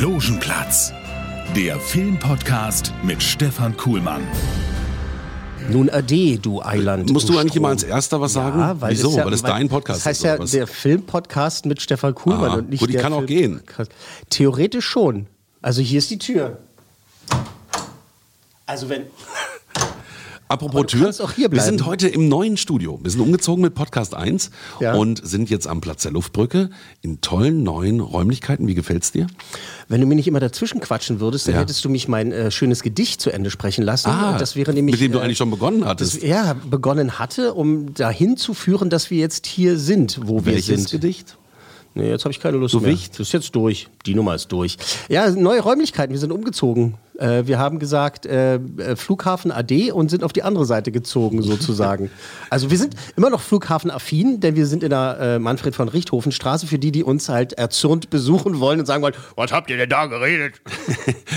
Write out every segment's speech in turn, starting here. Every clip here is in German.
Logenplatz, der Filmpodcast mit Stefan Kuhlmann. Nun ade, du Eiland. Musst du eigentlich Strom. immer als Erster was sagen? Ja, weil Wieso? das ja, weil es dein Podcast Das heißt ist. ja was? der Filmpodcast mit Stefan Kuhlmann Ah, und nicht gut, die der kann auch gehen. Theoretisch schon. Also hier ist die Tür. Also wenn Apropos Tür, wir sind heute im neuen Studio. Wir sind umgezogen mit Podcast 1 Ja. und sind jetzt am Platz der Luftbrücke in tollen neuen Räumlichkeiten. Wie gefällt's dir? wenn du mir nicht immer dazwischen quatschen würdest, dann Ja. hättest du mich mein äh, schönes Gedicht zu Ende sprechen lassen. Ah, das wäre nämlich mit dem du äh, eigentlich schon begonnen das, hattest. ja, begonnen hatte, um dahin zu führen, dass wir jetzt hier sind, wo wir Welches sind. Gedicht? Nee, jetzt habe ich keine Lust So mehr. Wicht? Das ist jetzt durch. Die Nummer ist durch. Ja, neue Räumlichkeiten. Wir sind umgezogen. Äh, wir haben gesagt, äh, äh, Flughafen AD und sind auf die andere Seite gezogen, sozusagen. also wir sind immer noch Flughafen-affin, denn wir sind in der äh, Manfred von Richthofen Straße, für die, die uns halt erzürnt besuchen wollen und sagen wollen, was habt ihr denn da geredet?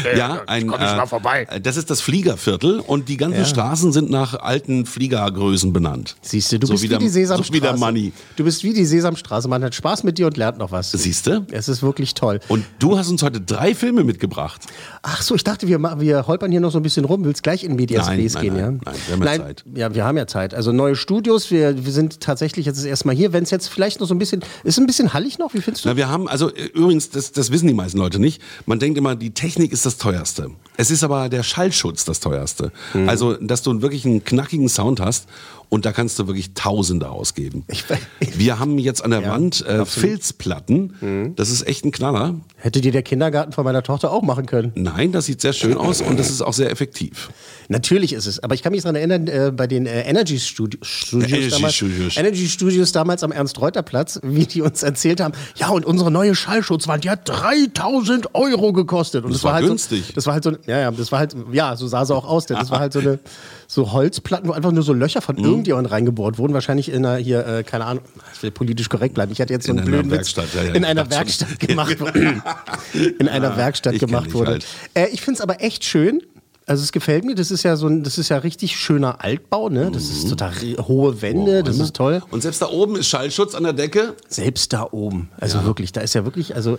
Äh, Ja, ein, komm ich mal vorbei. äh, das ist das Fliegerviertel und die ganzen Straßen sind nach alten Fliegergrößen benannt. Siehst du, du so bist wie wie, der, die Sesamstraße. So wie der Money. Du bist wie die Sesamstraße. Man hat Spaß mit dir und lernt noch was. Siehst du? Es ist wirklich toll. Und du hast uns heute drei Filme mitgebracht. Ach so, ich dachte, wir, ma- wir holpern hier noch so ein bisschen rum. Willst gleich in Medias Nein, Res nein, gehen, nein, ja? nein, wir haben ja Zeit. Ja, wir haben ja Zeit. Also neue Studios, wir, wir sind tatsächlich jetzt erstmal hier. Wenn es jetzt vielleicht noch so ein bisschen, ist ein bisschen hallig noch, wie findest du? Na, wir haben, also äh, übrigens, das, das wissen die meisten Leute nicht. Man denkt immer, die Technik ist das teuerste. Es ist aber der Schallschutz das teuerste. Mhm. Also, dass du wirklich einen knackigen Sound hast und da kannst du wirklich Tausende ausgeben. Ich weiß- wir haben jetzt an der Ja, Wand äh, absolut. Mhm. Filzplatten. Das ist echt ein Knaller. Hätte dir der Kindergarten von meiner Tochter auch machen können. Nein, das sieht sehr schön aus und das ist auch sehr effektiv. Natürlich ist es. Aber ich kann mich daran erinnern, äh, bei den äh, Energy Studi Studios, Energy damals, Studios. Energy Studios damals am Ernst-Reuter-Platz, wie die uns erzählt haben, ja, und unsere neue Schallschutzwand, die hat 3000 Euro gekostet. Und Das das, war, war halt günstig. So, das war halt so, ja, ja, das war halt, ja, so sah sie auch aus, denn das war halt so eine, so Holzplatten, wo einfach nur so Löcher Mhm. von irgendjemandem reingebohrt wurden. Wahrscheinlich in einer, hier, äh, keine Ahnung, ich will politisch korrekt bleiben. Ich hatte jetzt so In einen einer blöden Witz. Werkstatt, ja, ja, in einer schon. Werkstatt gemacht wurde. in einer Werkstatt ich kenn gemacht wurde. halt. Äh, ich finde es aber echt schön. Also es gefällt mir. Das ist ja so ein, das ist ja richtig schöner Altbau. Ne? Das ist total hohe Wände. das ist toll. Und selbst da oben ist Schallschutz an der Decke. Selbst da oben. Also wirklich, da ist ja wirklich, also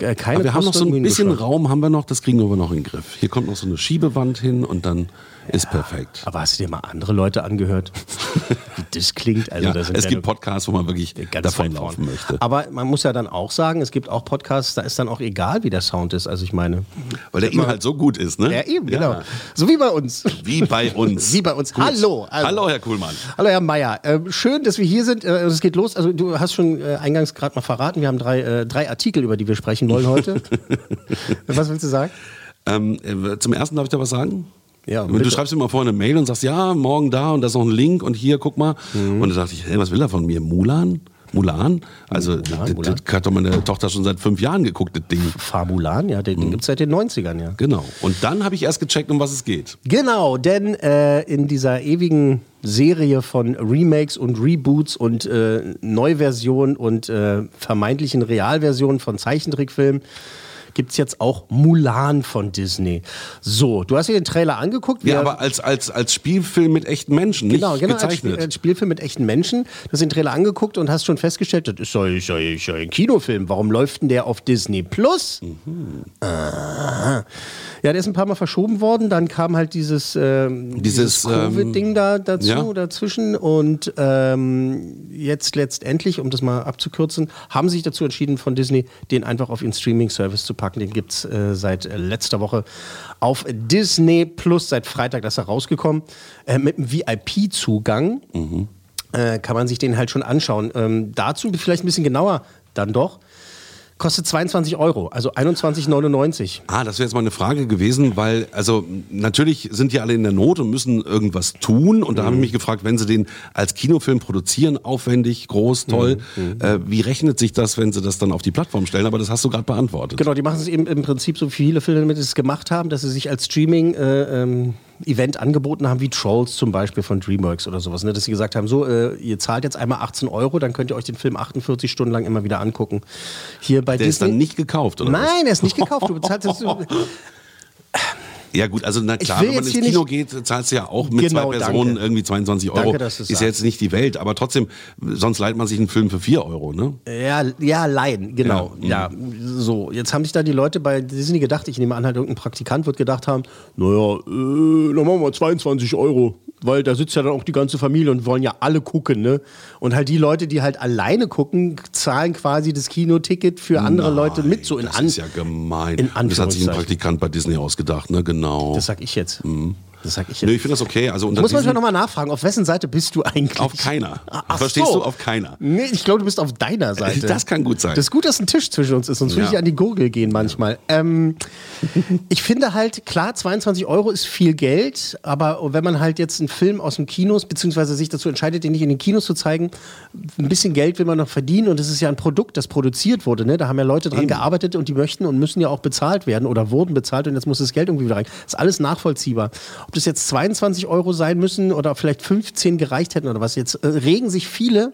äh, keine. Aber wir haben noch so ein bisschen. Raum, haben wir noch, das kriegen wir aber noch in den Griff. Hier kommt noch so eine Schiebewand hin und dann ist perfekt. Aber hast du dir mal andere Leute angehört? Wie das klingt. Also Ja, da sind es ja gibt Podcasts, wo man wirklich ganz davon weit laufen vorn. möchte. Aber man muss ja dann auch sagen, es gibt auch Podcasts, da ist dann auch egal, wie der Sound ist. Also ich meine, Weil der Inhalt so gut ist, ne? ja eben, genau. So wie bei uns. Wie bei uns. Wie bei uns. Gut. Hallo. also- Hallo, Herr Kuhlmann. Hallo Herr Meier, ähm, schön, dass wir hier sind. Äh, es geht los. Also du hast schon äh, eingangs gerade mal verraten, wir haben drei, äh, drei Artikel, über die wir sprechen wollen heute. was willst du sagen? Ähm, äh, zum ersten darf ich da was sagen? Ja, du bitte. schreibst mir mal vorne eine Mail und sagst, ja, morgen da und da ist noch ein Link und hier, guck mal. Mhm. Und dann dachte ich, hey, was will er von mir? Mulan? Mulan? Also, Mulan, das, Mulan. das hat doch meine Tochter schon seit fünf Jahren geguckt, das Ding. Fabulan, ja, den, den gibt es seit den 90ern, ja. Genau. Und dann habe ich erst gecheckt, um was es geht. Genau, denn äh, in dieser ewigen Serie von Remakes und Reboots und äh, Neuversionen und äh, vermeintlichen Realversionen von Zeichentrickfilmen gibt es jetzt auch Mulan von Disney. So, du hast dir den Trailer angeguckt. Ja, aber als, als, als Spielfilm mit echten Menschen, Genau, nicht genau als, Spiel, gezeichnet. als Spielfilm mit echten Menschen. Du hast den Trailer angeguckt und hast schon festgestellt, das ist ja, ist ja, ist ja ein Kinofilm. Warum läuft denn der auf Disney Plus? Mhm. Ja, der ist ein paar Mal verschoben worden. Dann kam halt dieses, ähm, Dieses, dieses Covid-Ding da dazu, ja. dazwischen. Und ähm, jetzt letztendlich, um das mal abzukürzen, haben sie sich dazu entschieden, von Disney den einfach auf ihren Streaming-Service zu packen. Den gibt es äh, seit äh, letzter Woche auf Disney Plus. Seit Freitag ist er rausgekommen. Äh, mit einem VIP-Zugang äh, kann man sich den halt schon anschauen. Ähm, dazu vielleicht ein bisschen genauer dann doch. Kostet 22 Euro, also 21,99. Ah, das wäre jetzt mal eine Frage gewesen, weil, also natürlich sind die alle in der Not und müssen irgendwas tun. Und da habe ich mich gefragt, wenn sie den als Kinofilm produzieren, aufwendig, groß, toll, äh, wie rechnet sich das, wenn sie das dann auf die Plattform stellen? Aber das hast du gerade beantwortet. Genau, die machen es eben im Prinzip so wie viele Filme damit es gemacht haben, dass sie sich als Streaming äh, ähm, Event angeboten haben, wie Trolls zum Beispiel von DreamWorks oder sowas, ne? dass sie gesagt haben, so, äh, ihr zahlt jetzt einmal 18 Euro, dann könnt ihr euch den Film 48 Stunden lang immer wieder angucken. Hier bei Der ist Disney. dann nicht gekauft, oder? Nein, er ist nicht gekauft. Du bezahlst jetzt, Ja gut, also na klar, wenn man ins Kino geht, zahlst du ja auch mit Genau, zwei Personen danke. irgendwie 22 Euro. Danke, dass ist ja sagst. jetzt nicht die Welt, aber trotzdem, sonst leiht man sich einen Film für 4 Euro, ne? Ja, ja, leihen, genau. Ja, Ja, so. Jetzt haben sich da die Leute bei Disney gedacht, ich nehme an, halt irgendein Praktikant wird gedacht haben, naja, äh, dann machen wir 22 Euro. Weil da sitzt ja dann auch die ganze Familie und wollen ja alle gucken, ne? Und halt die Leute, die halt alleine gucken, zahlen quasi das Kinoticket für andere Leute mit, so in das an. ist ja gemein. in das hat sich ein. Praktikant bei Disney ausgedacht, ne? Genau. Das sag ich jetzt. Das sag ich Nö, jetzt. ich finde das okay. Also Ich unter muss manchmal nochmal nachfragen, auf wessen Seite bist du eigentlich? Auf keiner. Ach Verstehst so. du? Auf keiner. Nee, ich glaube, du bist auf deiner Seite. Das kann gut sein. Das ist gut, dass ein Tisch zwischen uns ist, sonst würde Ja. ich an die Gurgel gehen manchmal. Ähm, ich finde halt, klar, 22 Euro ist viel Geld, aber wenn man halt jetzt einen Film aus dem Kinos, beziehungsweise sich dazu entscheidet, den nicht in den Kinos zu zeigen, ein bisschen Geld will man noch verdienen und es ist ja ein Produkt, das produziert wurde. Ne? Da haben ja Leute dran gearbeitet und die möchten und müssen ja auch bezahlt werden oder wurden bezahlt und jetzt muss das Geld irgendwie wieder rein. Das ist alles nachvollziehbar. Ob das jetzt 22 Euro sein müssen oder vielleicht 15 gereicht hätten oder was, jetzt äh, regen sich viele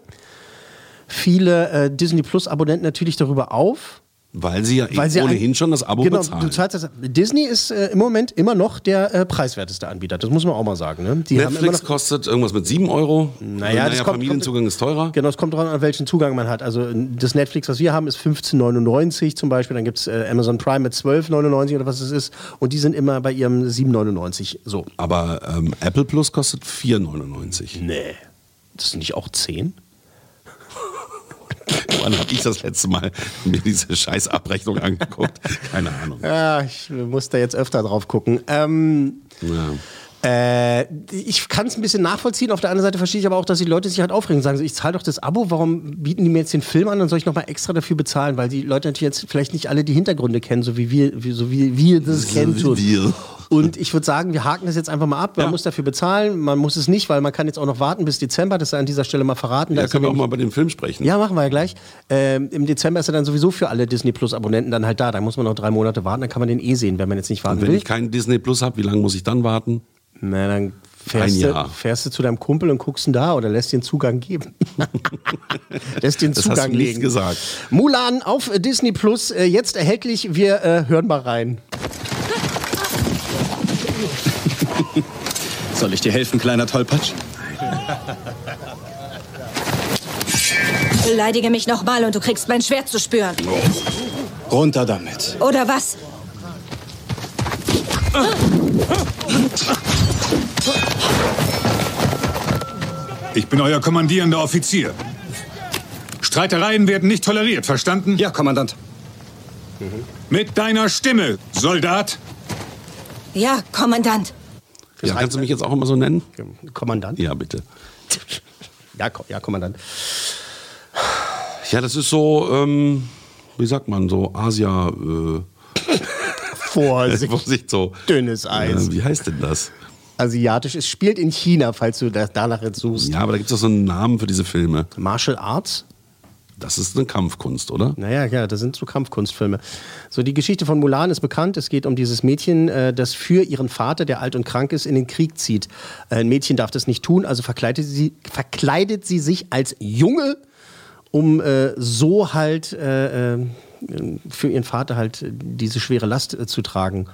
viele äh, Disney Plus Abonnenten natürlich darüber auf. Weil sie ja Weil sie ohnehin ein- schon das Abo genau, bezahlen. Du zahlst das, Disney ist äh, im Moment immer noch der äh, preiswerteste Anbieter. Das muss man auch mal sagen. Ne? Netflix kostet irgendwas mit 7 Euro. Naja, das kommt- Familienzugang ist teurer. Genau, es kommt dran, an welchen Zugang man hat. Also das Netflix, was wir haben, ist 15,99 zum Beispiel. Dann gibt es äh, Amazon Prime mit 12,99 oder was es ist. Und die sind immer bei ihrem 7,99. So. Aber ähm, Apple Plus kostet 4,99. Nee. Das sind nicht auch 10? Wann habe ich das letzte Mal mir diese scheiß Abrechnung angeguckt? Keine Ahnung. Ja, ich muss da jetzt öfter drauf gucken. Ähm, Ja. Äh, ich kann es ein bisschen nachvollziehen. Auf der anderen Seite verstehe ich aber auch, dass die Leute sich halt aufregen und sagen, so, ich zahle doch das Abo, warum bieten die mir jetzt den Film an, dann soll ich nochmal extra dafür bezahlen, weil die Leute natürlich jetzt vielleicht nicht alle die Hintergründe kennen, so wie wir, so wie wir das kennen wir. Und ich würde sagen, wir haken das jetzt einfach mal ab. Man Ja. muss dafür bezahlen, man muss es nicht, weil man kann jetzt auch noch warten bis Dezember. Das sei an dieser Stelle mal verraten. Da Ja, ist können wir auch mal bei dem Film sprechen. ja, machen wir ja gleich. Ähm, Im Dezember ist er dann sowieso für alle Disney Plus Abonnenten dann halt da. Da muss man noch drei Monate warten, dann kann man den eh sehen, wenn man jetzt nicht warten Und wenn will. ich keinen Disney Plus habe, wie lange muss ich dann warten? Na, dann fährst du, fährst du zu deinem Kumpel und guckst ihn da oder lässt den Zugang geben. lässt den Das Zugang hast du nicht legen. gesagt. Mulan auf Disney Plus, äh, jetzt erhältlich. Wir äh, hören mal rein. Soll ich dir helfen, kleiner Tollpatsch? Beleidige mich nochmal und du kriegst mein Schwert zu spüren. Runter damit. Oder was? Ich bin euer kommandierender Offizier. Streitereien werden nicht toleriert, verstanden? Ja, Kommandant. Mit deiner Stimme, Soldat. Ja, Kommandant. Ja, kannst du mich jetzt auch immer so nennen? Kommandant? Ja, bitte. Ja, Ko- ja Kommandant. Ja, das ist so, ähm, wie sagt man, so Asia, äh, Vorsicht. Vorsicht, so. Dünnes Eis. Äh, wie heißt denn das? Asiatisch. Es spielt in China, falls du da, danach jetzt suchst. Ja, aber da gibt es doch so einen Namen für diese Filme. Martial Arts? Das ist eine Kampfkunst, oder? Naja, ja, das sind so Kampfkunstfilme. So, die Geschichte von Mulan ist bekannt. Es geht um dieses Mädchen, äh, das für ihren Vater, der alt und krank ist, in den Krieg zieht. Äh, ein Mädchen darf das nicht tun, also verkleidet sie, verkleidet sie sich als Junge, um äh, so halt äh, äh, für ihren Vater halt diese schwere Last äh, zu tragen.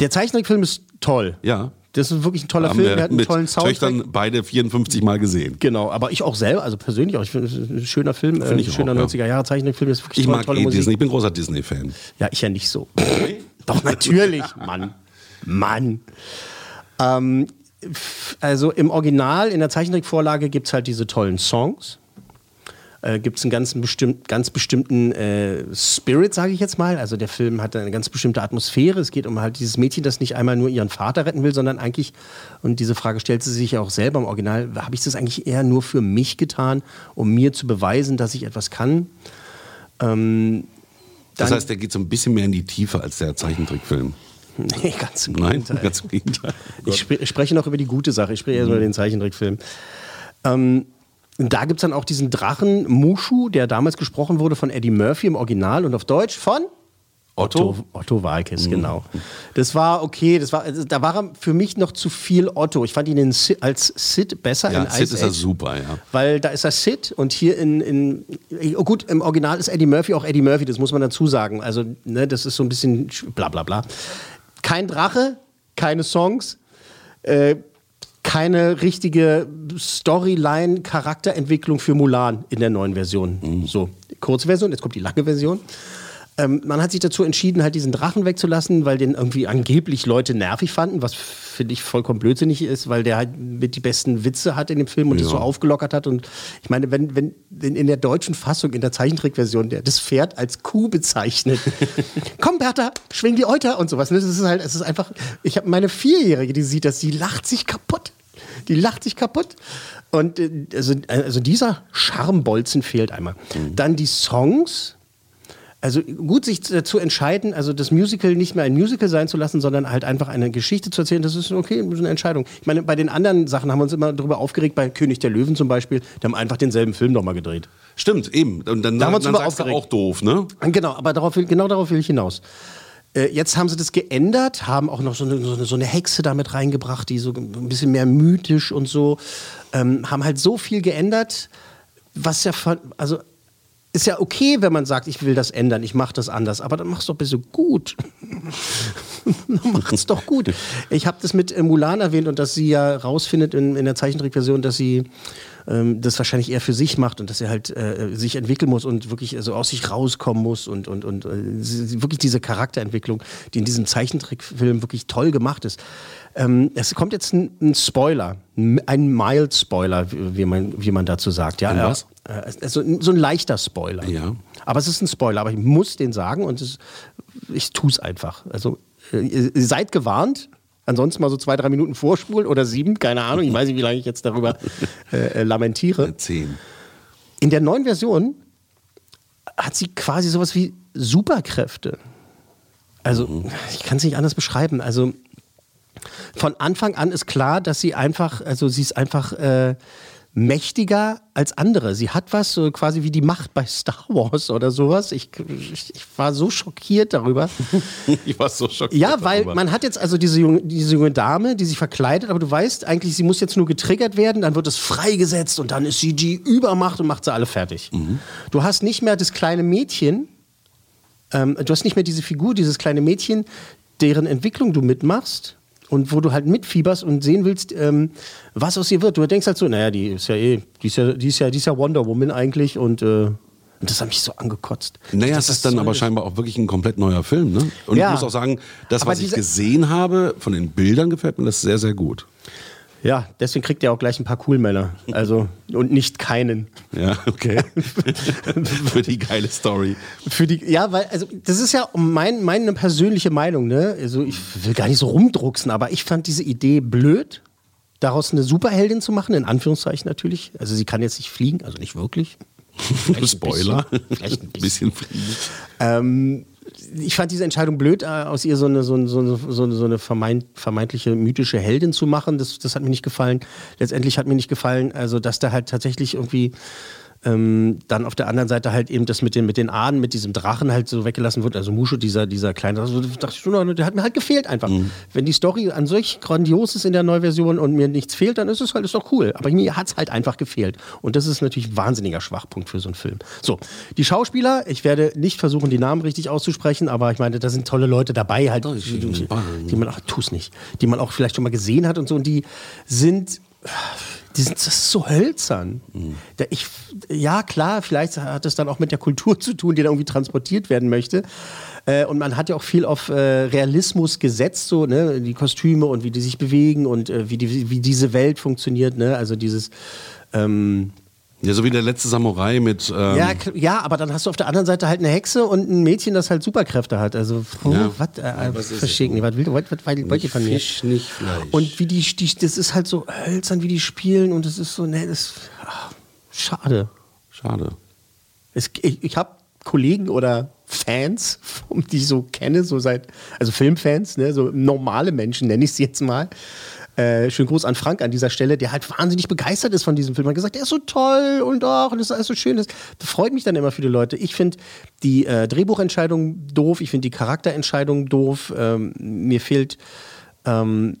Der Zeichentrickfilm ist toll. Ja. Das ist wirklich ein toller Film. wir hat einen mit tollen Soundtrack. Töchtern beide 54 Mal gesehen. Genau, aber ich auch selber, also persönlich auch. Ich finde, ein schöner Film, äh, ich schöner auch, ja. 90er-Jahre-Zeichentrickfilm. Das ist wirklich Ich toll, mag tolle eh Musik. Disney. Ich bin großer Disney-Fan. Ja, ich ja nicht so. Doch, natürlich, Mann. Mann. Ähm, also im Original, in der Zeichentrickvorlage gibt es halt diese tollen Songs. Äh, gibt es einen ganz, bestimmt, ganz bestimmten äh, Spirit, sage ich jetzt mal. Also der Film hat eine ganz bestimmte Atmosphäre. Es geht um halt dieses Mädchen, das nicht einmal nur ihren Vater retten will, sondern eigentlich, und diese Frage stellt sie sich ja auch selber im Original, habe ich das eigentlich eher nur für mich getan, um mir zu beweisen, dass ich etwas kann? Ähm, Das heißt, der geht so ein bisschen mehr in die Tiefe als der Zeichentrickfilm. Nee, ganz im Nein, Gegenteil. ganz im Gegenteil. Ich spre spreche noch über die gute Sache. Ich spreche erst über den Zeichentrickfilm. Ähm, da gibt es dann auch diesen Drachen Mushu, der damals gesprochen wurde von Eddie Murphy im Original und auf Deutsch von Otto? Otto, Otto Walkes, genau. Das war okay, das war, also, da war er für mich noch zu viel Otto. Ich fand ihn Sid, als Sid besser Ja, in Sid Ice ist er super, ja. Weil da ist er Sid und hier in, in oh gut, im Original ist Eddie Murphy auch Eddie Murphy, das muss man dazu sagen. Also, ne, das ist so ein bisschen sch- bla bla bla. Kein Drache, keine Songs, äh, keine richtige Storyline, Charakterentwicklung für Mulan in der neuen Version. So, kurze Version, jetzt kommt die lange Version. Ähm, man hat sich dazu entschieden, halt diesen Drachen wegzulassen, weil den irgendwie angeblich Leute nervig fanden, was finde ich vollkommen blödsinnig ist, weil der halt mit die besten Witze hat in dem Film und das Ja. so aufgelockert hat. Und ich meine, wenn, wenn wenn in der deutschen Fassung, in der Zeichentrickversion, der das Pferd als Kuh bezeichnet, komm Bertha, schwing die Euter und sowas. ne? Das ist halt, es ist einfach, ich habe meine Vierjährige, die sieht das, die lacht sich kaputt. Die lacht sich kaputt. Und äh, also, also dieser Charmbolzen fehlt einmal. Dann die Songs. Also gut, sich dazu entscheiden, also das Musical nicht mehr ein Musical sein zu lassen, sondern halt einfach eine Geschichte zu erzählen, das ist okay, das ist eine Entscheidung. Ich meine, bei den anderen Sachen haben wir uns immer darüber aufgeregt, bei König der Löwen zum Beispiel, die haben einfach denselben Film nochmal gedreht. Stimmt, eben. Und dann, Da haben wir uns dann drüber sagst aufgeregt. auch doof, ne? Genau, aber darauf will, genau darauf will ich hinaus. Äh, Jetzt haben sie das geändert, haben auch noch so eine, so eine, so eine Hexe damit reingebracht, die so ein bisschen mehr mythisch und so, ähm, haben halt so viel geändert, was ja, von, also ist ja okay, wenn man sagt, ich will das ändern, ich mache das anders, aber dann mach's doch bitte gut. dann macht's doch gut. Ich habe das mit äh, Mulan erwähnt und dass sie ja rausfindet in, in der Zeichentrickversion, dass sie ähm, das wahrscheinlich eher für sich macht und dass er halt äh, sich entwickeln muss und wirklich also aus sich rauskommen muss und, und, und äh, wirklich diese Charakterentwicklung, die in diesem Zeichentrickfilm wirklich toll gemacht ist. Ähm, es kommt jetzt ein, ein Spoiler, ein mild Spoiler, wie man, wie man dazu sagt. Ja, Ein was? Also so ein leichter Spoiler. Ja. Aber es ist ein Spoiler, aber ich muss den sagen und es, ich tue es einfach. Also äh, seid gewarnt. Ansonsten mal so zwei, drei Minuten vorspulen oder sieben, keine Ahnung. Ich weiß nicht, wie lange ich jetzt darüber äh, äh, lamentiere. Zehn. In der neuen Version hat sie quasi sowas wie Superkräfte. Also, ich kann es nicht anders beschreiben. Also, von Anfang an ist klar, dass sie einfach, also sie ist einfach äh, mächtiger als andere. Sie hat was, so quasi wie die Macht bei Star Wars oder sowas. Ich, ich, ich war so schockiert darüber. Ich war so schockiert. Ja, weil darüber. man hat jetzt also diese junge, diese junge Dame, die sich verkleidet, aber du weißt eigentlich, sie muss jetzt nur getriggert werden, dann wird es freigesetzt und dann ist sie die Übermacht und macht sie alle fertig. Du hast nicht mehr das kleine Mädchen, ähm, du hast nicht mehr diese Figur, dieses kleine Mädchen, deren Entwicklung du mitmachst und wo du halt mitfieberst und sehen willst, ähm, was aus ihr wird. Du denkst halt so, naja, die ist ja eh, die ist ja, die ist ja, die ist ja Wonder Woman eigentlich und, äh, und das hat mich so angekotzt. Naja, Das- es ist dann aber scheinbar auch wirklich ein komplett neuer Film. Ne? Und Ja. ich muss auch sagen, das, Aber was ich gesehen habe, von den Bildern gefällt mir das sehr, sehr gut. Ja, deswegen kriegt er auch gleich ein paar Coolmänner. Also, und nicht keinen. Ja, okay. Für die geile Story. Für die, ja, weil, also, das ist ja mein, meine persönliche Meinung, ne? Also, ich will gar nicht so rumdrucksen, aber ich fand diese Idee blöd, daraus eine Superheldin zu machen, in Anführungszeichen natürlich. Also, sie kann jetzt nicht fliegen, also nicht wirklich. Vielleicht ein Spoiler. bisschen. Vielleicht ein bisschen fliegen. Ähm, ich fand diese Entscheidung blöd, äh, aus ihr so eine, so eine, so eine, so eine, vermeint, vermeintliche mythische Heldin zu machen. Das, das hat mir nicht gefallen. Letztendlich hat mir nicht gefallen, also dass da halt tatsächlich irgendwie ähm, dann auf der anderen Seite halt eben das mit den, mit den Ahnen, mit diesem Drachen halt so weggelassen wird. Also Mushu, dieser, dieser kleine, also dachte ich, so, der hat mir halt gefehlt einfach. Wenn die Story an solch grandios ist in der Neuversion und mir nichts fehlt, dann ist es halt, ist doch cool. Aber mir hat es halt einfach gefehlt. Und das ist natürlich ein wahnsinniger Schwachpunkt für so einen Film. So, die Schauspieler, ich werde nicht versuchen, die Namen richtig auszusprechen, aber ich meine, da sind tolle Leute dabei, halt, die, die, die man auch, tu's nicht, die man auch vielleicht schon mal gesehen hat und so, und die sind die sind das ist so hölzern. Da Ich, ja, klar, vielleicht hat es dann auch mit der Kultur zu tun, die da irgendwie transportiert werden möchte. Äh, Und man hat ja auch viel auf äh, Realismus gesetzt, so, ne? die Kostüme und wie die sich bewegen und äh, wie, die, wie diese Welt funktioniert. Ne? Also dieses. Ähm, Ja, so wie der letzte Samurai mit. Ähm, ja, ja, aber dann hast du auf der anderen Seite halt eine Hexe und ein Mädchen, das halt Superkräfte hat. Also, Ja. was, äh, was ist verschicken, es? was, will- was, was, was wollt ihr von mir? Fisch, nicht Fleisch. Und wie die, die, das ist halt so hölzern, wie die spielen und das ist so, ne, das, ach, schade. Schade. Es, ich ich habe Kollegen oder Fans, die ich so kenne, so seit, also Filmfans, ne, so normale Menschen nenne ich sie jetzt mal. Äh, schönen Gruß an Frank an dieser Stelle, der halt wahnsinnig begeistert ist von diesem Film. Er hat gesagt, der ist so toll und auch, und das ist alles so schön. Das freut mich dann immer viele Leute. Ich finde die äh, Drehbuchentscheidung doof, ich finde die Charakterentscheidung doof. Ähm, mir fehlt ähm,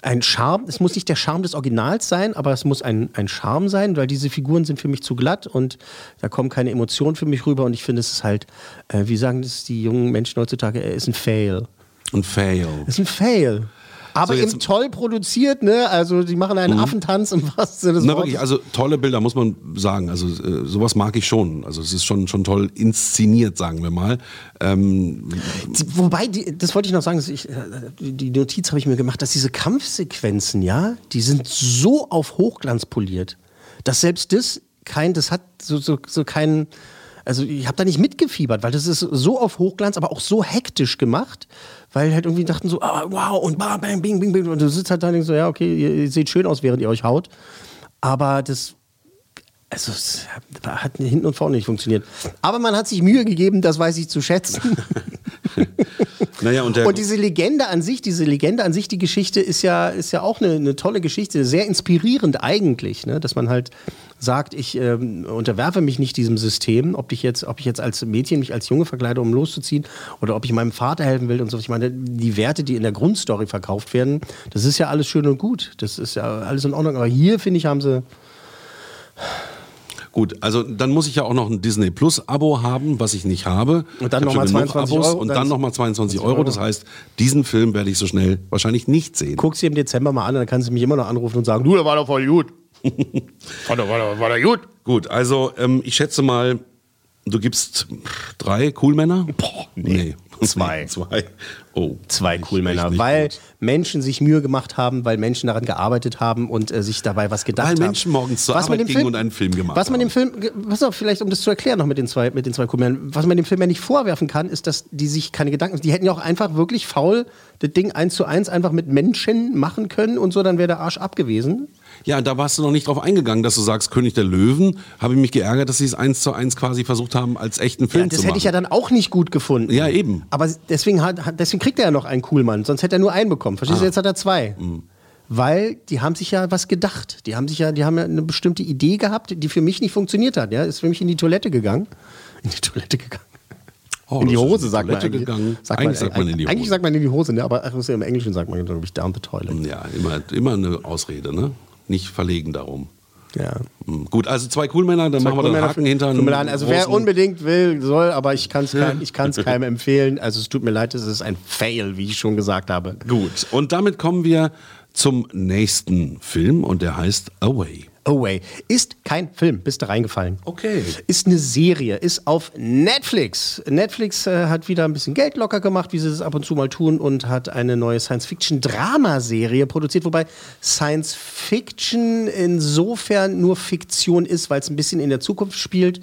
ein Charme, es muss nicht der Charme des Originals sein, aber es muss ein, ein Charme sein, weil diese Figuren sind für mich zu glatt und da kommen keine Emotionen für mich rüber und ich finde, es ist halt, äh, wie sagen das die jungen Menschen heutzutage, er ist ein Fail. Ein Fail. Es ist ein Fail. Aber So, eben toll produziert, ne? Also die machen einen Affentanz im wahrsten Sinne des Na Wortes. wirklich, also tolle Bilder, muss man sagen. Also äh, sowas mag ich schon. Also es ist schon, schon toll inszeniert, sagen wir mal. Ähm, Die- Wobei, die, das wollte ich noch sagen, ich, äh, die die Notiz habe ich mir gemacht, dass diese Kampfsequenzen, ja, die sind so auf Hochglanz poliert, dass selbst das kein, das hat so, so, so keinen, also ich habe da nicht mitgefiebert, weil das ist so auf Hochglanz, aber auch so hektisch gemacht, weil halt irgendwie dachten so, ah, wow, und bam, bam, bing, bing, bing, und du sitzt halt da und denkst so, ja, okay, ihr, ihr seht schön aus, während ihr euch haut, aber das also es hat hinten und vorne nicht funktioniert. Aber man hat sich Mühe gegeben, das weiß ich zu schätzen. naja, und Und diese Legende an sich, diese Legende an sich, die Geschichte ist ja, ist ja auch eine, eine tolle Geschichte, sehr inspirierend eigentlich, ne? dass man halt sagt, ich ähm, unterwerfe mich nicht diesem System, ob ich jetzt, ob ich jetzt als Mädchen mich als Junge verkleide, um loszuziehen, oder ob ich meinem Vater helfen will und so. Ich meine, die Werte, die in der Grundstory verkauft werden, das ist ja alles schön und gut, das ist ja alles in Ordnung. Aber hier finde ich, haben sie gut, also dann muss ich ja auch noch ein Disney Plus Abo haben, was ich nicht habe. Und dann Ich hab noch mal schon genug 22 Euro, und dann- nochmal 22 Euro. Das heißt, diesen Film werde ich so schnell wahrscheinlich nicht sehen. guck sie im Dezember mal an, dann kannst du mich immer noch anrufen und sagen, du, der war doch voll gut. war doch, war doch, war doch gut. Gut, also ähm, ich schätze mal, du gibst drei Coolmänner? Boah, nee. Nee, zwei. Oh. Zwei Nicht- cool Männer, echt nicht weil gut. Menschen sich Mühe gemacht haben, weil Menschen daran gearbeitet haben und äh, sich dabei was gedacht Weil haben. Menschen morgens zur was Arbeit dem gingen und einen Film gemacht Was man dem haben. Film, pass auf, vielleicht um das zu erklären noch mit den zwei, mit den zwei cool Männern, was man dem Film ja nicht vorwerfen kann, ist, dass die sich keine Gedanken, die hätten ja auch einfach wirklich faul das Ding eins zu eins einfach mit Menschen machen können und so, dann wäre der Arsch ab gewesen. Ja, da warst du noch nicht drauf eingegangen, dass du sagst, König der Löwen. Habe ich mich geärgert, dass sie es eins zu eins quasi versucht haben, als echten Film Ja, das zu hätte machen. ich ja dann auch nicht gut gefunden. Ja, eben. Aber deswegen, hat, deswegen kriegt er ja noch einen Coolmann, sonst hätte er nur einen bekommen. Verstehst Ah. du, jetzt hat er zwei. Mhm. Weil die haben sich ja was gedacht. Die haben sich ja, die haben ja eine bestimmte Idee gehabt, die für mich nicht funktioniert hat. Ja, ist für mich in die Toilette gegangen. In die Toilette gegangen. Oh, in die das Hose sagt man eigentlich. Sagt Eigentlich sagt man in die Eigentlich Hose. sagt man in die Hose, ne? aber ach, im Englischen sagt man, glaube ich, down the toilet. Ja, immer, immer eine Ausrede, ne? Nicht verlegen darum. Ja. Hm, Gut, also zwei Coolmänner, dann machen wir den Haken hinter. Leid, also wer unbedingt will, soll, aber ich kann es kein, ich keinem empfehlen. Also es tut mir leid, es ist ein Fail, wie ich schon gesagt habe. Gut, und damit kommen wir zum nächsten Film und der heißt Away. Away ist kein Film, bist du reingefallen. Okay. Ist eine Serie, ist auf Netflix. Netflix äh, hat wieder ein bisschen Geld locker gemacht, wie sie das ab und zu mal tun, und hat eine neue Science-Fiction-Drama-Serie produziert, wobei Science-Fiction insofern nur Fiktion ist, weil es ein bisschen in der Zukunft spielt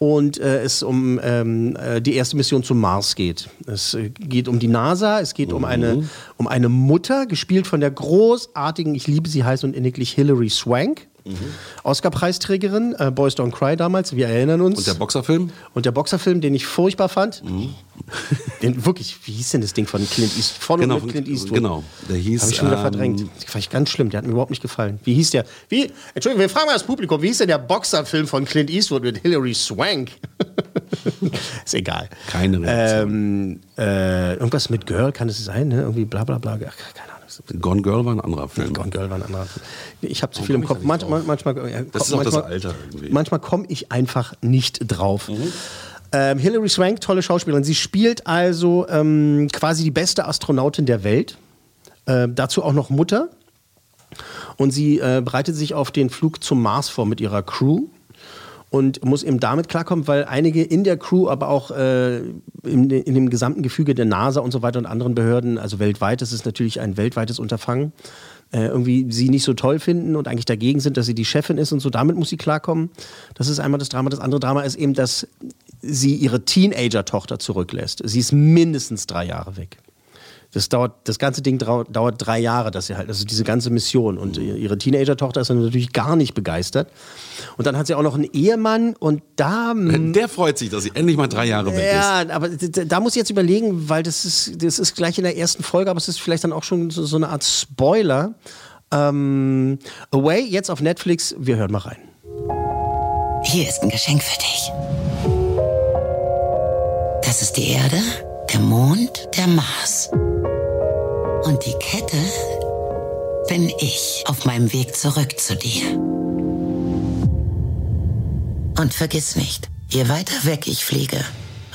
und äh, es um ähm, äh, die erste Mission zum Mars geht. Es äh, geht um die NASA, es geht um, eine, um eine Mutter, gespielt von der großartigen, ich liebe sie heiß und inniglich, Hilary Swank. Oscar-Preisträgerin, äh, Boys Don't Cry damals, wir erinnern uns. Und der Boxerfilm? Und der Boxerfilm, den ich furchtbar fand. Den wirklich, wie hieß denn das Ding von Clint Eastwood? Von Genau, und mit Clint Eastwood. genau. Der hieß, Habe ich schon wieder ähm, verdrängt. Das fand ich ganz schlimm, der hat mir überhaupt nicht gefallen. Wie hieß der? Wie, Entschuldigung, wir fragen mal das Publikum, wie hieß denn der Boxerfilm von Clint Eastwood mit Hilary Swank? Ist egal. Keine Reaktion. Ähm, äh, irgendwas mit Girl, kann es sein? Ne? Irgendwie bla bla bla. Ach, keine Gone Girl war ein anderer Film. Gone Girl war ein anderer Film. Ich habe zu viel im Kopf. da Manchmal, manchmal, Das ist auch das Alter irgendwie. Manchmal komme ich einfach nicht drauf. Ähm, Hilary Swank, tolle Schauspielerin. Sie spielt also ähm, quasi die beste Astronautin der Welt. Ähm, dazu auch noch Mutter. Und sie äh, bereitet sich auf den Flug zum Mars vor mit ihrer Crew und muss eben damit klarkommen, weil einige in der Crew, aber auch äh, in, in dem gesamten Gefüge der NASA und so weiter und anderen Behörden, also weltweit, das ist natürlich ein weltweites Unterfangen, äh, irgendwie sie nicht so toll finden und eigentlich dagegen sind, dass sie die Chefin ist und so. Damit muss sie klarkommen. Das ist einmal das Drama. Das andere Drama ist eben, dass sie ihre Teenager-Tochter zurücklässt. Sie ist mindestens drei Jahre weg. Das dauert, das ganze Ding dauert drei Jahre, dass sie halt, also diese ganze Mission. Und ihre Teenager-Tochter ist dann natürlich gar nicht begeistert. Und dann hat sie auch noch einen Ehemann und da. mm, Der freut sich, dass sie endlich mal drei Jahre weg ist. Ja, aber da muss ich jetzt überlegen, weil das ist, das ist gleich in der ersten Folge, aber es ist vielleicht dann auch schon so, so eine Art Spoiler. Ähm, Away, jetzt auf Netflix, wir hören mal rein. Hier ist ein Geschenk für dich. Das ist die Erde, der Mond, der Mars. Und die Kette bin ich auf meinem Weg zurück zu dir. Und vergiss nicht, je weiter weg ich fliege,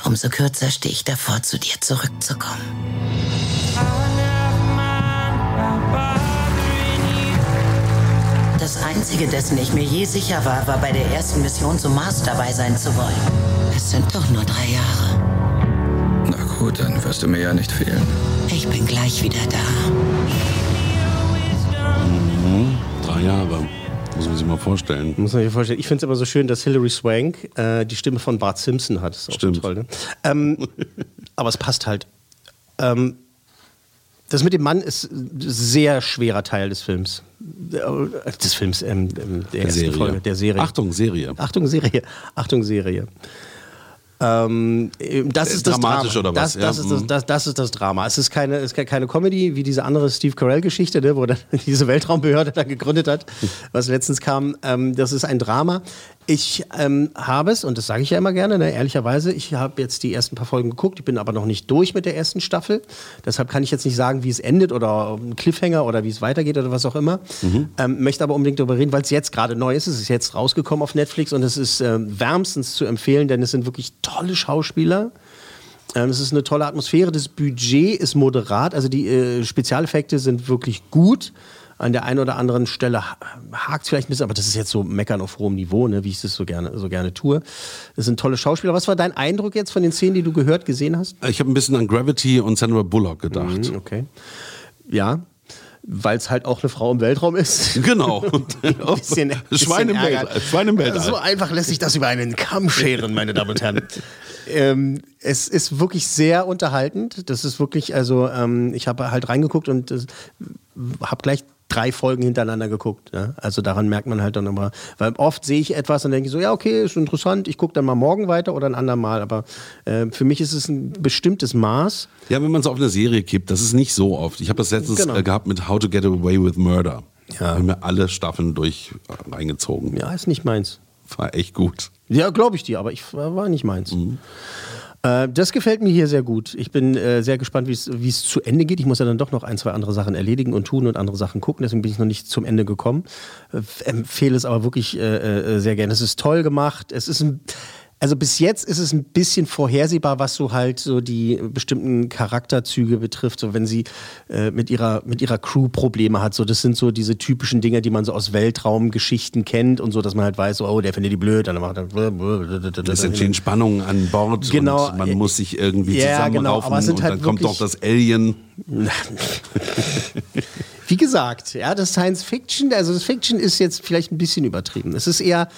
umso kürzer stehe ich davor, zu dir zurückzukommen. Das Einzige, dessen ich mir je sicher war, war bei der ersten Mission zum Mars dabei sein zu wollen. Es sind doch nur drei Jahre. Na gut, dann wirst du mir ja nicht fehlen. Ich bin gleich wieder da. Drei Jahre. Muss man sich mal vorstellen. Muss man sich vorstellen. Ich finde es aber so schön, dass Hilary Swank äh, die Stimme von Bart Simpson hat. Das ist auch Stimmt. so toll. Ne? Ähm, aber es passt halt. Ähm, das mit dem Mann ist ein sehr schwerer Teil des Films. Äh, Des Films, ähm, der, ersten Serie. Folge, der Serie. Achtung, Serie. Achtung, Serie. Achtung, Serie. Ähm, das ist das Dramatisch Drama. oder was? Das, das, Ja, ist das, mhm. das, das ist das Drama. Es ist keine, es ist keine Comedy wie diese andere Steve Carell-Geschichte, ne, wo dann diese Weltraumbehörde dann gegründet hat, was letztens kam. Ähm, das ist ein Drama. Ich ähm, habe es, und das sage ich ja immer gerne, ne, ehrlicherweise, ich habe jetzt die ersten paar Folgen geguckt, ich bin aber noch nicht durch mit der ersten Staffel. Deshalb kann ich jetzt nicht sagen, wie es endet oder ein Cliffhanger oder wie es weitergeht oder was auch immer. Ähm, möchte aber unbedingt darüber reden, weil es jetzt gerade neu ist. Es ist jetzt rausgekommen auf Netflix und es ist ähm, wärmstens zu empfehlen, denn es sind wirklich tolle Schauspieler. Ähm, es ist eine tolle Atmosphäre. Das Budget ist moderat, also die äh, Spezialeffekte sind wirklich gut. An der einen oder anderen Stelle hakt es vielleicht ein bisschen, aber das ist jetzt so meckern auf hohem Niveau, ne, wie ich das so gerne, so gerne tue. Das sind tolle Schauspieler. Was war dein Eindruck jetzt von den Szenen, die du gehört, gesehen hast? Ich habe ein bisschen an Gravity und Sandra Bullock gedacht. Mhm, okay. Ja, weil es halt auch eine Frau im Weltraum ist. Genau. bisschen, Schwein im Weltall. ärgert. Schwein im Weltall. So einfach lässt sich das über einen Kamm scheren, meine Damen und Herren. ähm, es ist wirklich sehr unterhaltend. Das ist wirklich, also ähm, ich habe halt reingeguckt und habe gleich drei Folgen hintereinander geguckt. Ja? Also daran merkt man halt dann immer, weil oft sehe ich etwas und denke so, ja okay, ist interessant, ich gucke dann mal morgen weiter oder ein andermal. Aber äh, für mich ist es ein bestimmtes Maß. Ja, wenn man es auf eine Serie kippt, das ist nicht so oft. Ich habe das letztens Genau. äh, gehabt mit How to Get Away with Murder. Ja. Haben mir alle Staffeln durch äh, reingezogen. Ja, ist nicht meins. War echt gut. Ja, glaube ich dir, aber ich war nicht meins. Äh, das gefällt mir hier sehr gut. Ich bin äh, sehr gespannt, wie es zu Ende geht. Ich muss ja dann doch noch ein, zwei andere Sachen erledigen und tun und andere Sachen gucken. Deswegen bin ich noch nicht zum Ende gekommen. Äh, empfehle es aber wirklich äh, äh, sehr gerne. Es ist toll gemacht. Es ist ein. Also bis jetzt ist es ein bisschen vorhersehbar, was so halt so die bestimmten Charakterzüge betrifft. So wenn sie äh, mit ihrer mit ihrer Crew Probleme hat. So das sind so diese typischen Dinge, die man so aus Weltraumgeschichten kennt und so, dass man halt weiß, so, oh, der findet die blöd, dann macht er. Es entstehen Spannungen an Bord Genau. und man muss sich irgendwie Ja, zusammenraufen genau, aber es sind und halt dann kommt doch das Alien. Wie gesagt, ja, das Science Fiction, also das Fiction ist jetzt vielleicht ein bisschen übertrieben. Es ist eher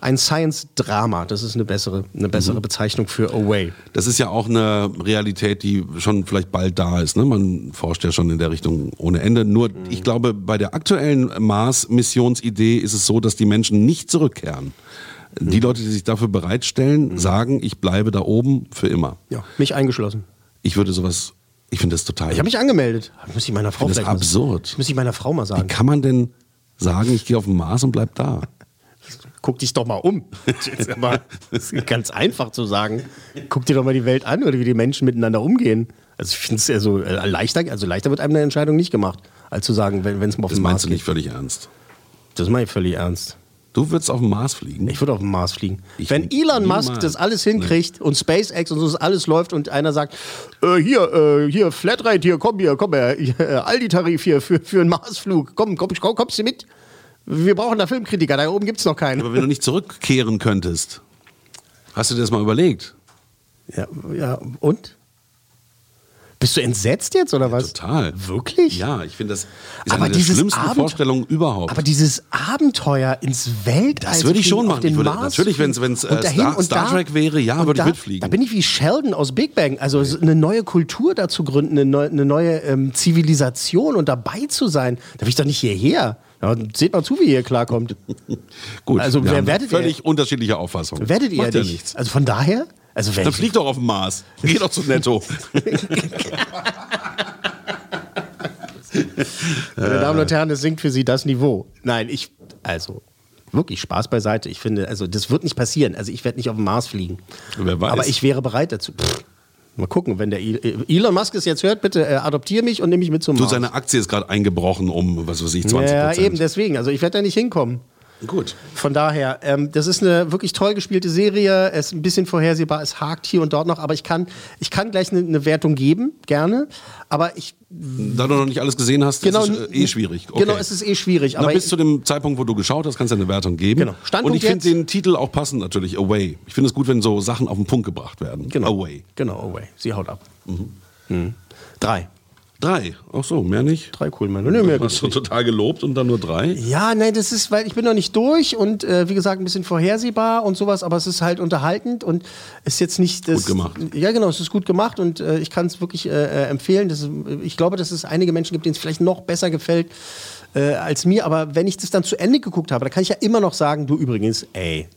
ein Science-Drama. Das ist eine bessere, eine bessere Bezeichnung für Away. Das ist ja auch eine Realität, die schon vielleicht bald da ist. Ne? Man forscht ja schon in der Richtung ohne Ende. Nur, ich glaube, bei der aktuellen Mars-Missionsidee ist es so, dass die Menschen nicht zurückkehren. Die Leute, die sich dafür bereitstellen, sagen, ich bleibe da oben für immer. Ja, mich eingeschlossen. Ich würde sowas, ich finde das total. Ich habe mich angemeldet. Muss ich meiner Frau Das ist absurd. Muss ich meiner Frau mal Wie sagen. kann man denn sagen, ich gehe auf den Mars und bleib da? Guck dich doch mal um. Das ist das ganz einfach zu sagen. Guck dir doch mal die Welt an oder wie die Menschen miteinander umgehen. Also ich finde es ja so äh, leichter, also leichter wird einem eine Entscheidung nicht gemacht, als zu sagen, wenn es mal auf Das den meinst Mars du geht. nicht völlig ernst. Das meine ich völlig ernst. Du würdest auf den Mars fliegen? Ich würde auf den Mars fliegen. Ich Wenn Elon Musk niemals. das alles hinkriegt und SpaceX und so das alles läuft und einer sagt, äh, hier, äh, hier, Flatrate, hier, komm hier, komm her, äh, Aldi-Tarif hier für, für einen Marsflug, komm, komm, komm, kommst du mit? Wir brauchen da Filmkritiker, da oben gibt es noch keinen. Aber wenn du nicht zurückkehren könntest, hast du dir das mal überlegt? Ja, ja, und? Bist du entsetzt jetzt oder was? Total. Wirklich? Ja, ich finde, das ist Aber eine der schlimmsten Abend- Vorstellungen überhaupt. Aber dieses Abenteuer ins Weltall. Das würde ich schon machen. Ich würde- natürlich, fliegen wenn's, äh, Star- Star da- Trek wäre, ja, würde ich mitfliegen. Da bin ich wie Sheldon aus Big Bang. Also so eine neue Kultur da zu gründen, eine neue, eine neue ähm, Zivilisation und dabei zu sein. Da will ich doch nicht hierher. Ja, seht mal zu, wie ihr klarkommt. Gut, Also, wer werdet ihr? völlig unterschiedliche Auffassungen. Werdet ihr ja ja nicht. nichts. Also von daher, also wenn Dann flieg doch auf den Mars. Geh doch zu Netto. Meine Damen und Herren, es sinkt für Sie das Niveau. Nein, ich, also wirklich Spaß beiseite. Ich finde, also das wird nicht passieren. Also ich werde nicht auf den Mars fliegen. Wer weiß. Aber ich wäre bereit dazu. Pff, mal gucken, wenn der El- Elon Musk es jetzt hört, bitte äh, adoptiere mich und nehme mich mit zum Du, Mars. seine Aktie ist gerade eingebrochen um, was weiß ich, 20% ja, eben deswegen. Also ich werde da nicht hinkommen. Gut. Von daher, ähm, das ist eine wirklich toll gespielte Serie. Es ist ein bisschen vorhersehbar, es hakt hier und dort noch, aber ich kann, ich kann gleich eine, eine Wertung geben, gerne. Aber ich Da du noch nicht alles gesehen hast, Genau, ist es äh, eh schwierig. Okay. Genau, es ist eh schwierig. Na, Aber bis zu dem Zeitpunkt, wo du geschaut hast, kannst du eine Wertung geben. Genau. Standpunkt Und ich finde den Titel auch passend natürlich, Away. Ich finde es gut, wenn so Sachen auf den Punkt gebracht werden. genau, Away. Genau, away. Sie haut ab. Mhm. Drei. Drei. Ach so, mehr nicht. Drei cool, Mann. Nee, mehr Hast du total gelobt und dann nur drei? Ja, nein, das ist, weil ich bin noch nicht durch und äh, wie gesagt ein bisschen vorhersehbar und sowas, aber es ist halt unterhaltend und ist jetzt nicht das, Gut gemacht. Ja, genau, es ist gut gemacht und äh, ich kann es wirklich äh, äh, empfehlen. Das ich glaube, dass es einige Menschen gibt, denen es vielleicht noch besser gefällt äh, als mir, aber wenn ich das dann zu Ende geguckt habe, dann kann ich ja immer noch sagen, du übrigens, ey,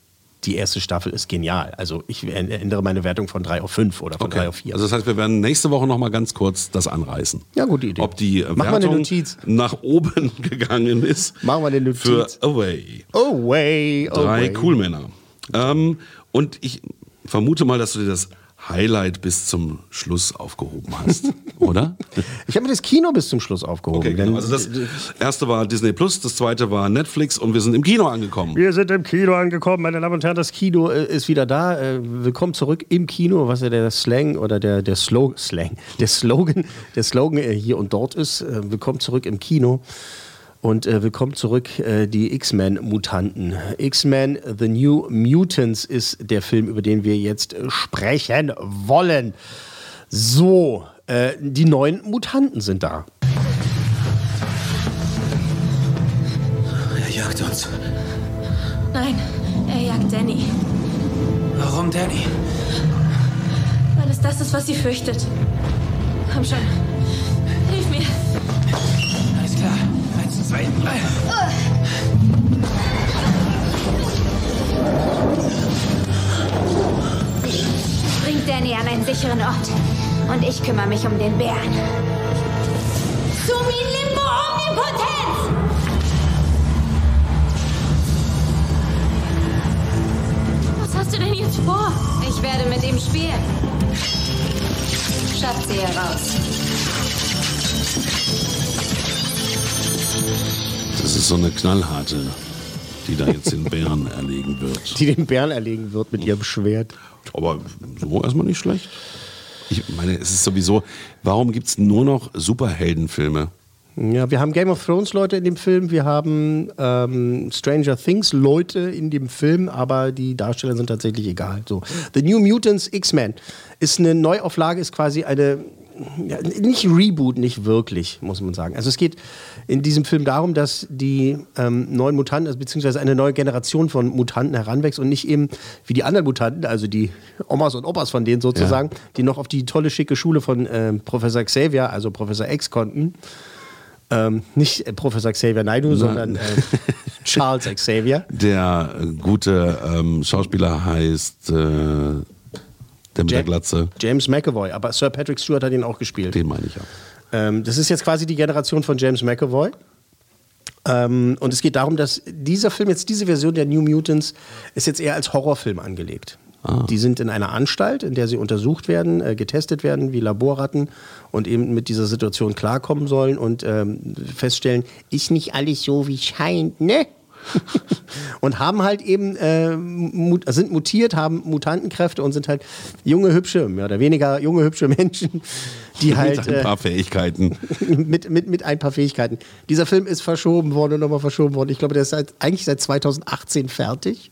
die erste Staffel ist genial. Also ich ändere meine Wertung von 3 auf 5 oder von 3 auf 4. Also das heißt, wir werden nächste Woche noch mal ganz kurz das anreißen. Ja, gute Idee. Ob die Mach mal eine Wertung Notiz. nach oben gegangen ist. Machen wir eine Notiz. Für Away. oh way, oh Drei. Coolmänner. Ähm, und ich vermute mal, dass du dir das Highlight bis zum Schluss aufgehoben hast, oder? Ich habe mir das Kino bis zum Schluss aufgehoben. Okay, genau. Also das erste war Disney Plus, das zweite war Netflix und wir sind im Kino angekommen. Wir sind im Kino angekommen, meine Damen und Herren. Das Kino äh, ist wieder da. Äh, willkommen zurück im Kino, was ja der Slang oder der, der Slogan, Slang, der Slogan, der Slogan äh, hier und dort ist. Willkommen zurück im Kino. Und äh, willkommen zurück, äh, die X-Men-Mutanten. X-Men The New Mutants ist der Film, über den wir jetzt sprechen wollen. So, äh, die neuen Mutanten sind da. Er jagt uns. Nein, er jagt Danny. Warum, Danny? Weil es das ist, was sie fürchtet. Komm schon. Hilf mir. Alles klar. Eins, zwei, drei. Bringt Danny an einen sicheren Ort. Und ich kümmere mich um den Bären. Sumi Limbo Omnipotenz! Was hast du denn jetzt vor? Ich werde mit ihm spielen. Schafft sie heraus. Das ist so eine knallharte, die da jetzt den Bären erlegen wird. Die den Bären erlegen wird mit ihrem Schwert. Aber so erstmal nicht schlecht. Ich meine, es ist sowieso, warum gibt es nur noch Superheldenfilme? Ja, wir haben Game of Thrones Leute in dem Film, wir haben ähm, Stranger Things Leute in dem Film, aber die Darsteller sind tatsächlich egal. So, The New Mutants X-Men ist eine Neuauflage, ist quasi eine ja, nicht Reboot, nicht wirklich, muss man sagen. Also es geht in diesem Film darum, dass die ähm, neuen Mutanten, also beziehungsweise eine neue Generation von Mutanten heranwächst und nicht eben wie die anderen Mutanten, also die Omas und Opas von denen sozusagen, die noch auf die tolle, schicke Schule von ähm, Professor Xavier, also Professor X konnten. Ähm, nicht äh, Professor Xavier Naidoo, sondern äh, Charles Xavier. Der äh, gute ähm, Schauspieler heißt äh, der mit der Jam- Glatze. James McAvoy, aber Sir Patrick Stewart hat ihn auch gespielt. Den meine ich ja. Ähm, das ist jetzt quasi die Generation von James McAvoy. Ähm, und es geht darum, dass dieser Film, jetzt diese Version der New Mutants, ist jetzt eher als Horrorfilm angelegt. Die sind in einer Anstalt, in der sie untersucht werden, äh, getestet werden wie Laborratten und eben mit dieser Situation klarkommen sollen und ähm, feststellen, ist nicht alles so wie scheint, ne? und haben halt eben, äh, mut, sind mutiert, haben Mutantenkräfte und sind halt junge, hübsche, mehr oder weniger junge, hübsche Menschen, die halt. mit ein äh, paar Fähigkeiten. mit, mit, mit ein paar Fähigkeiten. Dieser Film ist verschoben worden und nochmal verschoben worden. Ich glaube, der ist seit, eigentlich seit 2018 fertig.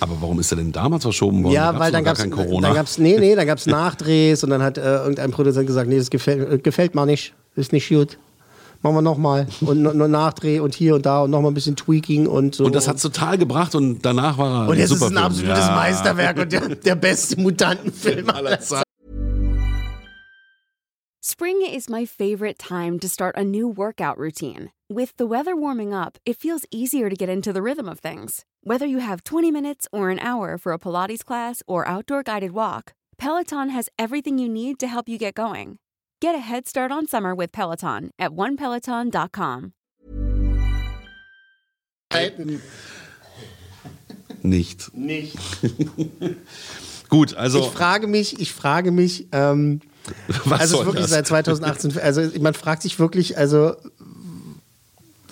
Aber warum ist er denn damals verschoben worden? Ja, Da weil dann gab's, kein Corona. dann gab's, nee, nee, dann gab's Nachdrehs und dann hat äh, irgendein Produzent gesagt, nee, das gefällt, äh, gefällt mir nicht, ist nicht gut. Machen wir nochmal und noch noch Nachdreh und hier und da und nochmal ein bisschen Tweaking und so. und das hat total gebracht und danach war er und jetzt ist es super ein absolutes ja. Meisterwerk und der, der beste Mutantenfilm aller Zeiten. Spring is my favorite time to start a new workout routine. With the weather warming up, it feels easier to get into the rhythm of things. Whether you have 20 minutes or an hour for a Pilates class or outdoor guided walk, Peloton has everything you need to help you get going. Get a head start on summer with Peloton at onepeloton.com. Nicht. Nicht. Gut, also Ich frage mich, ich frage mich, ähm, was also soll wirklich das? seit 2018, also man fragt sich wirklich, also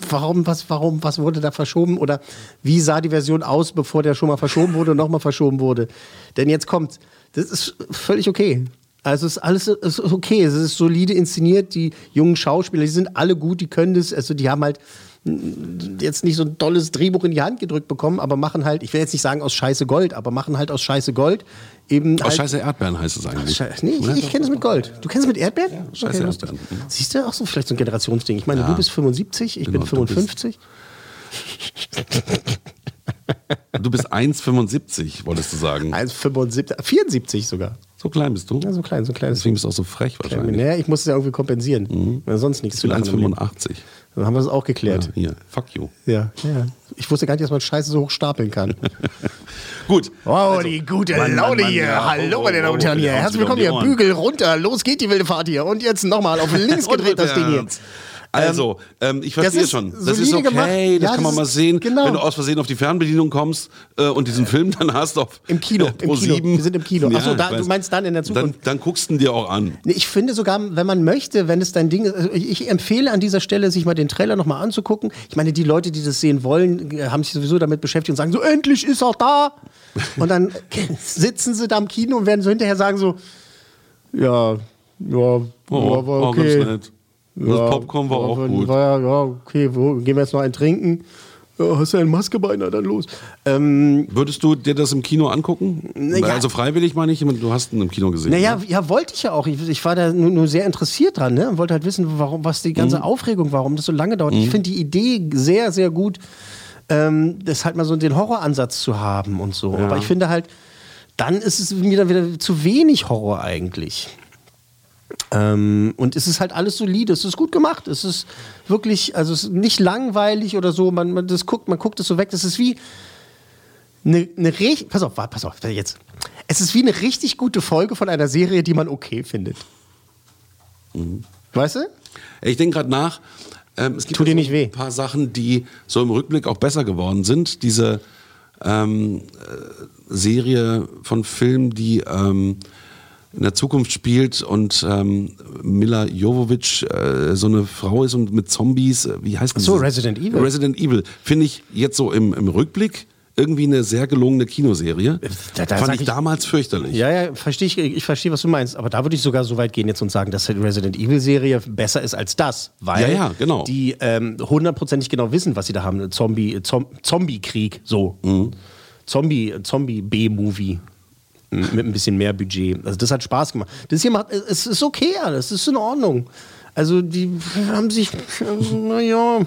warum, was, warum, was wurde da verschoben oder wie sah die Version aus, bevor der schon mal verschoben wurde und nochmal verschoben wurde? Denn jetzt kommt, das ist völlig okay. Also es ist alles es ist okay, es ist solide inszeniert, die jungen Schauspieler, die sind alle gut, die können das, also die haben halt jetzt nicht so ein tolles Drehbuch in die Hand gedrückt bekommen, aber machen halt, ich will jetzt nicht sagen aus Scheiße Gold, aber machen halt aus Scheiße Gold eben Aus halt, Scheiße Erdbeeren heißt es eigentlich. Scheiße, nee, ich, ich kenne es mit Gold. Du kennst es mit Erdbeeren? Scheiße Okay. Erdbeeren. Mhm. Siehst du, auch so vielleicht so ein Generationsding. Ich meine, Ja. du bist 75, ich Genau, bin du bist- 55. Du bist 1,75, wolltest du sagen. 1,75, 74 sogar. So klein bist du. Ja, so klein, so klein. Deswegen bist du auch so frech wahrscheinlich. Naja, ich muss es ja irgendwie kompensieren. Weil sonst nichts Ich zu bin lachen. im Leben. 1,85. Dann haben wir das auch Ja, geklärt. hier, fuck you. Ja, ja. Ich wusste gar nicht, dass man Scheiße so hoch stapeln kann. Gut. Wow, die gute Mann, Laune Mann, hier. ja. Hallo, Oh, meine Damen und Herren. oh, hier. wir Herzlich willkommen hier. Bügel runter. Los geht die wilde Fahrt hier. Und jetzt nochmal auf links gedreht das Ding hier. Also, ähm, ich verstehe ist schon. Das ist okay, gemacht. das Ja, kann das man mal sehen. genau. Wenn du aus Versehen auf die Fernbedienung kommst äh, und diesen Film dann hast auf Im Kino, äh, im Pro Kino. 7. Wir sind im Kino. Ach so, ich da- du meinst dann in der Zukunft. Dann, dann guckst du ihn dir auch an. Ich finde sogar, wenn man möchte, wenn es dein Ding ist, also ich, empfehle an dieser Stelle, sich mal den Trailer nochmal anzugucken. Ich meine, die Leute, die das sehen wollen, äh, haben sich sowieso damit beschäftigt und sagen so, endlich ist er da. Und dann sitzen sie da im Kino und werden so hinterher sagen so, ja, ja, Oh, ja, war war okay. ganz Das Popcorn war auch gut. War, ja, okay, wo, gehen wir jetzt noch einen trinken? Ja, hast du eine Maske bei? Na, dann los. Ähm, Würdest du dir das im Kino angucken? Ja. Also freiwillig meine ich, du hast ihn im Kino gesehen. Naja, ne? ja, wollte ich ja auch. Ich, ich war da nur, nur sehr interessiert dran ne? und wollte halt wissen, warum, was die ganze Aufregung, warum das so lange dauert. Ich finde die Idee sehr, sehr gut, ähm, das halt mal so den Horroransatz zu haben und so. Aber ich finde halt, dann ist es mir dann wieder zu wenig Horror eigentlich. Ähm, und es ist halt alles solide, es ist gut gemacht, es ist wirklich, also es ist nicht langweilig oder so, man, man, das guckt, man guckt es so weg, das ist wie eine, eine richtig, pass auf, pass auf, jetzt. Es ist wie eine richtig gute Folge von einer Serie, die man okay findet. Weißt du? Ich denke gerade nach. Ähm, es gibt Tut dir nicht weh. ein paar Sachen, die so im Rückblick auch besser geworden sind. Diese ähm, äh, Serie von Filmen, die ähm, in der Zukunft spielt und ähm, Mila Jovovich äh, so eine Frau ist und mit Zombies, äh, wie heißt Ach so, Resident Evil. Resident Evil. Finde ich jetzt so im, im Rückblick irgendwie eine sehr gelungene Kinoserie. Da- da Fand ich, ich- damals fürchterlich. Ja, ja, verstehe ich, ich verstehe, was du meinst. Aber da würde ich sogar so weit gehen jetzt und sagen, dass die Resident Evil-Serie besser ist als das. Weil Ja, ja, genau. die ähm, hundertprozentig genau wissen, was sie da haben. Zombie, Zom Zombie-Krieg, so. Mhm. Zombie, Zombie-B-Movie. M- Mit ein bisschen mehr Budget. Also das hat Spaß gemacht. Das hier macht, es ist okay alles, es ist in Ordnung. Also die haben sich, naja,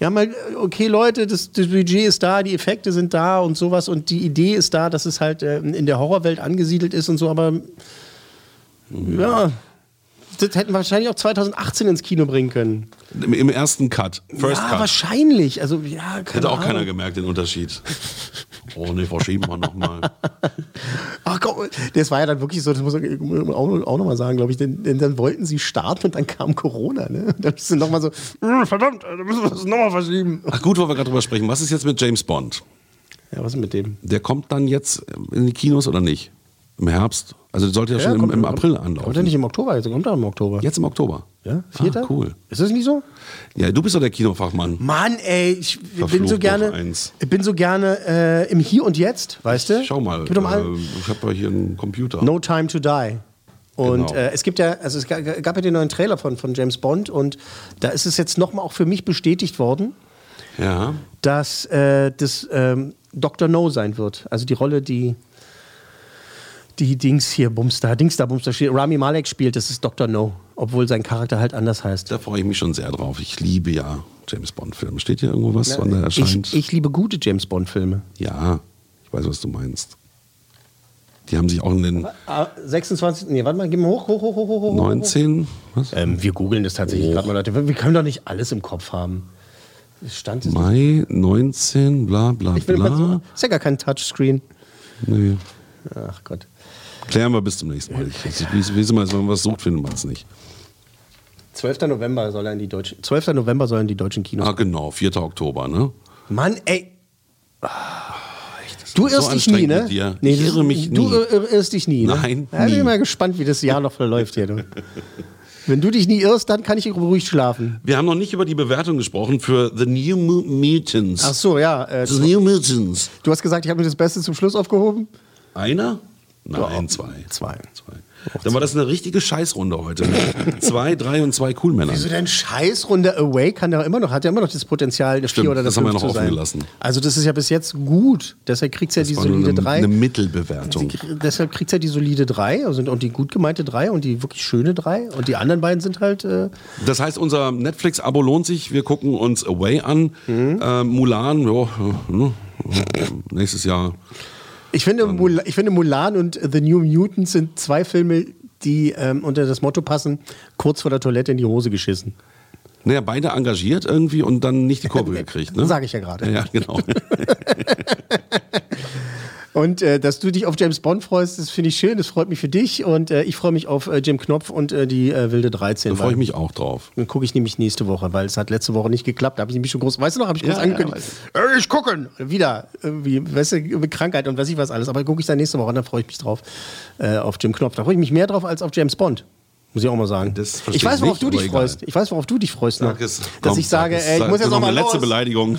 ja mal, okay Leute, das, das Budget ist da, die Effekte sind da und sowas und die Idee ist da, dass es halt äh, in der Horrorwelt angesiedelt ist und so, aber ja, das hätten wir wahrscheinlich auch 2018 ins Kino bringen können. Im, Im ersten Cut, First ja, Cut. wahrscheinlich. Also ja, keine Hätte auch Ahnung. keiner gemerkt, den Unterschied. Oh ne, verschieben wir nochmal. Ach komm, das war ja dann wirklich so, das muss ich auch, auch nochmal sagen, glaube ich, denn, denn dann wollten sie starten und dann kam Corona, ne? Dann ist nochmal so, "Hm, verdammt, da müssen wir das nochmal verschieben. Ach gut, wo wir gerade drüber sprechen. Was ist jetzt mit James Bond? Ja, was ist mit dem? Der kommt dann jetzt in die Kinos oder nicht? Im Herbst? Also der sollte ja, schon im, kommt- im April Kommt anlaufen. er nicht im Oktober? Jetzt kommt er im Oktober. Jetzt im Oktober. Ja, vierter? Ah, cool. Ist das nicht so? Ja, du bist doch der Kinofachmann. Mann, ey, ich bin so gerne, bin so gerne äh, im Hier und Jetzt, weißt du? Schau mal, Gib doch mal äh, ich habe ja hier einen Computer. No Time to Die. Und Genau. äh, es gibt ja, also es ga- gab ja den neuen Trailer von, von James Bond und da ist es jetzt nochmal auch für mich bestätigt worden, Ja. dass äh, das ähm, Dr. No sein wird. Also die Rolle, die die Dings hier, Bumster, Dings da, Bumster, Rami Malek spielt, das ist Dr. No, obwohl sein Charakter halt anders heißt. Da freue ich mich schon sehr drauf. Ich liebe ja James Bond-Filme. Steht hier irgendwo was, wann der erscheint? Ich, ich liebe gute James Bond-Filme. ja, ich weiß, was du meinst. Die haben sich auch in den Ah, 26, nee, warte mal, geh mal hoch, hoch, hoch, hoch, hoch, hoch. 19, was? Ähm, wir googeln das tatsächlich Oh. gerade mal, Leute. Wir können doch nicht alles im Kopf haben. Stand Mai 19, bla bla Ich will mal bla. ist ja gar kein Touchscreen. Nee. Ach Gott. Klären wir bis zum nächsten Mal. Ich, wie, immer, wenn man was sucht, findet man es nicht. 12. November soll er in die deutschen, 12. November sollen die deutschen Kinos. Ah, genau, 4. Oktober, ne? Mann, ey. Du so irrst dich nie, ne? Nee, Ich irre mich Du nie. ir- irrst dich nie, ne? Nein, Ja, bin nie. mal gespannt, wie das Jahr noch verläuft hier. Du. Wenn du dich nie irrst, dann kann ich ruhig schlafen. Wir haben noch nicht über die Bewertung gesprochen für The New Mu- Mutants. Ach so, ja. Äh, The New Mutants. du hast gesagt, ich habe mir das Beste zum Schluss aufgehoben? Einer? Nein, zwei. Zwei. zwei. Dann war das eine richtige Scheißrunde heute. zwei, drei und zwei Coolmänner. Wieso denn Scheißrunde Away kann ja immer noch, hat ja immer noch das Potenzial, eine Stimmt, 4 oder das haben wir 5 noch offen gelassen. Also das ist ja bis jetzt gut. Deshalb kriegt es ja die war nur solide eine, 3. eine Mittelbewertung. Deshalb kriegt es ja die solide 3 also, und die gut gemeinte 3 und die wirklich schöne 3. Und die anderen beiden sind halt. Äh, Das heißt, unser Netflix-Abo lohnt sich. Wir gucken uns Away an. Mhm. Äh, Mulan, ja, ne, nächstes Jahr. Ich, finde, Mul ich finde, Mulan und The New Mutants sind zwei Filme, die ähm, unter das Motto passen: kurz vor der Toilette in die Hose geschissen. Naja, beide engagiert irgendwie und dann nicht die Kurve gekriegt. Ne? Sag ich ja gerade. Ja, genau. Und äh, dass du dich auf James Bond freust, das finde ich schön, das freut mich für dich. Und äh, ich freue mich auf äh, Jim Knopf und äh, die äh, Wilde 13. Da freue ich mich auch drauf. Dann gucke ich nämlich nächste Woche, weil es hat letzte Woche nicht geklappt. Da habe ich nämlich schon groß, weißt du noch, habe ich groß Ja, angekündigt. äh, ich gucken! Wieder, irgendwie, weißt du, mit Krankheit und weiß ich was alles. Aber gucke ich dann nächste Woche und dann freue ich mich drauf äh, auf Jim Knopf. Da freue ich mich mehr drauf als auf James Bond. Muss ich auch mal sagen. Ich weiß, worauf nicht, du dich egal. freust. Ich weiß, worauf du dich freust. Sag es. Dass Komm, ich sage, sag es. ey, ich muss jetzt noch mal letzte los. Beleidigung.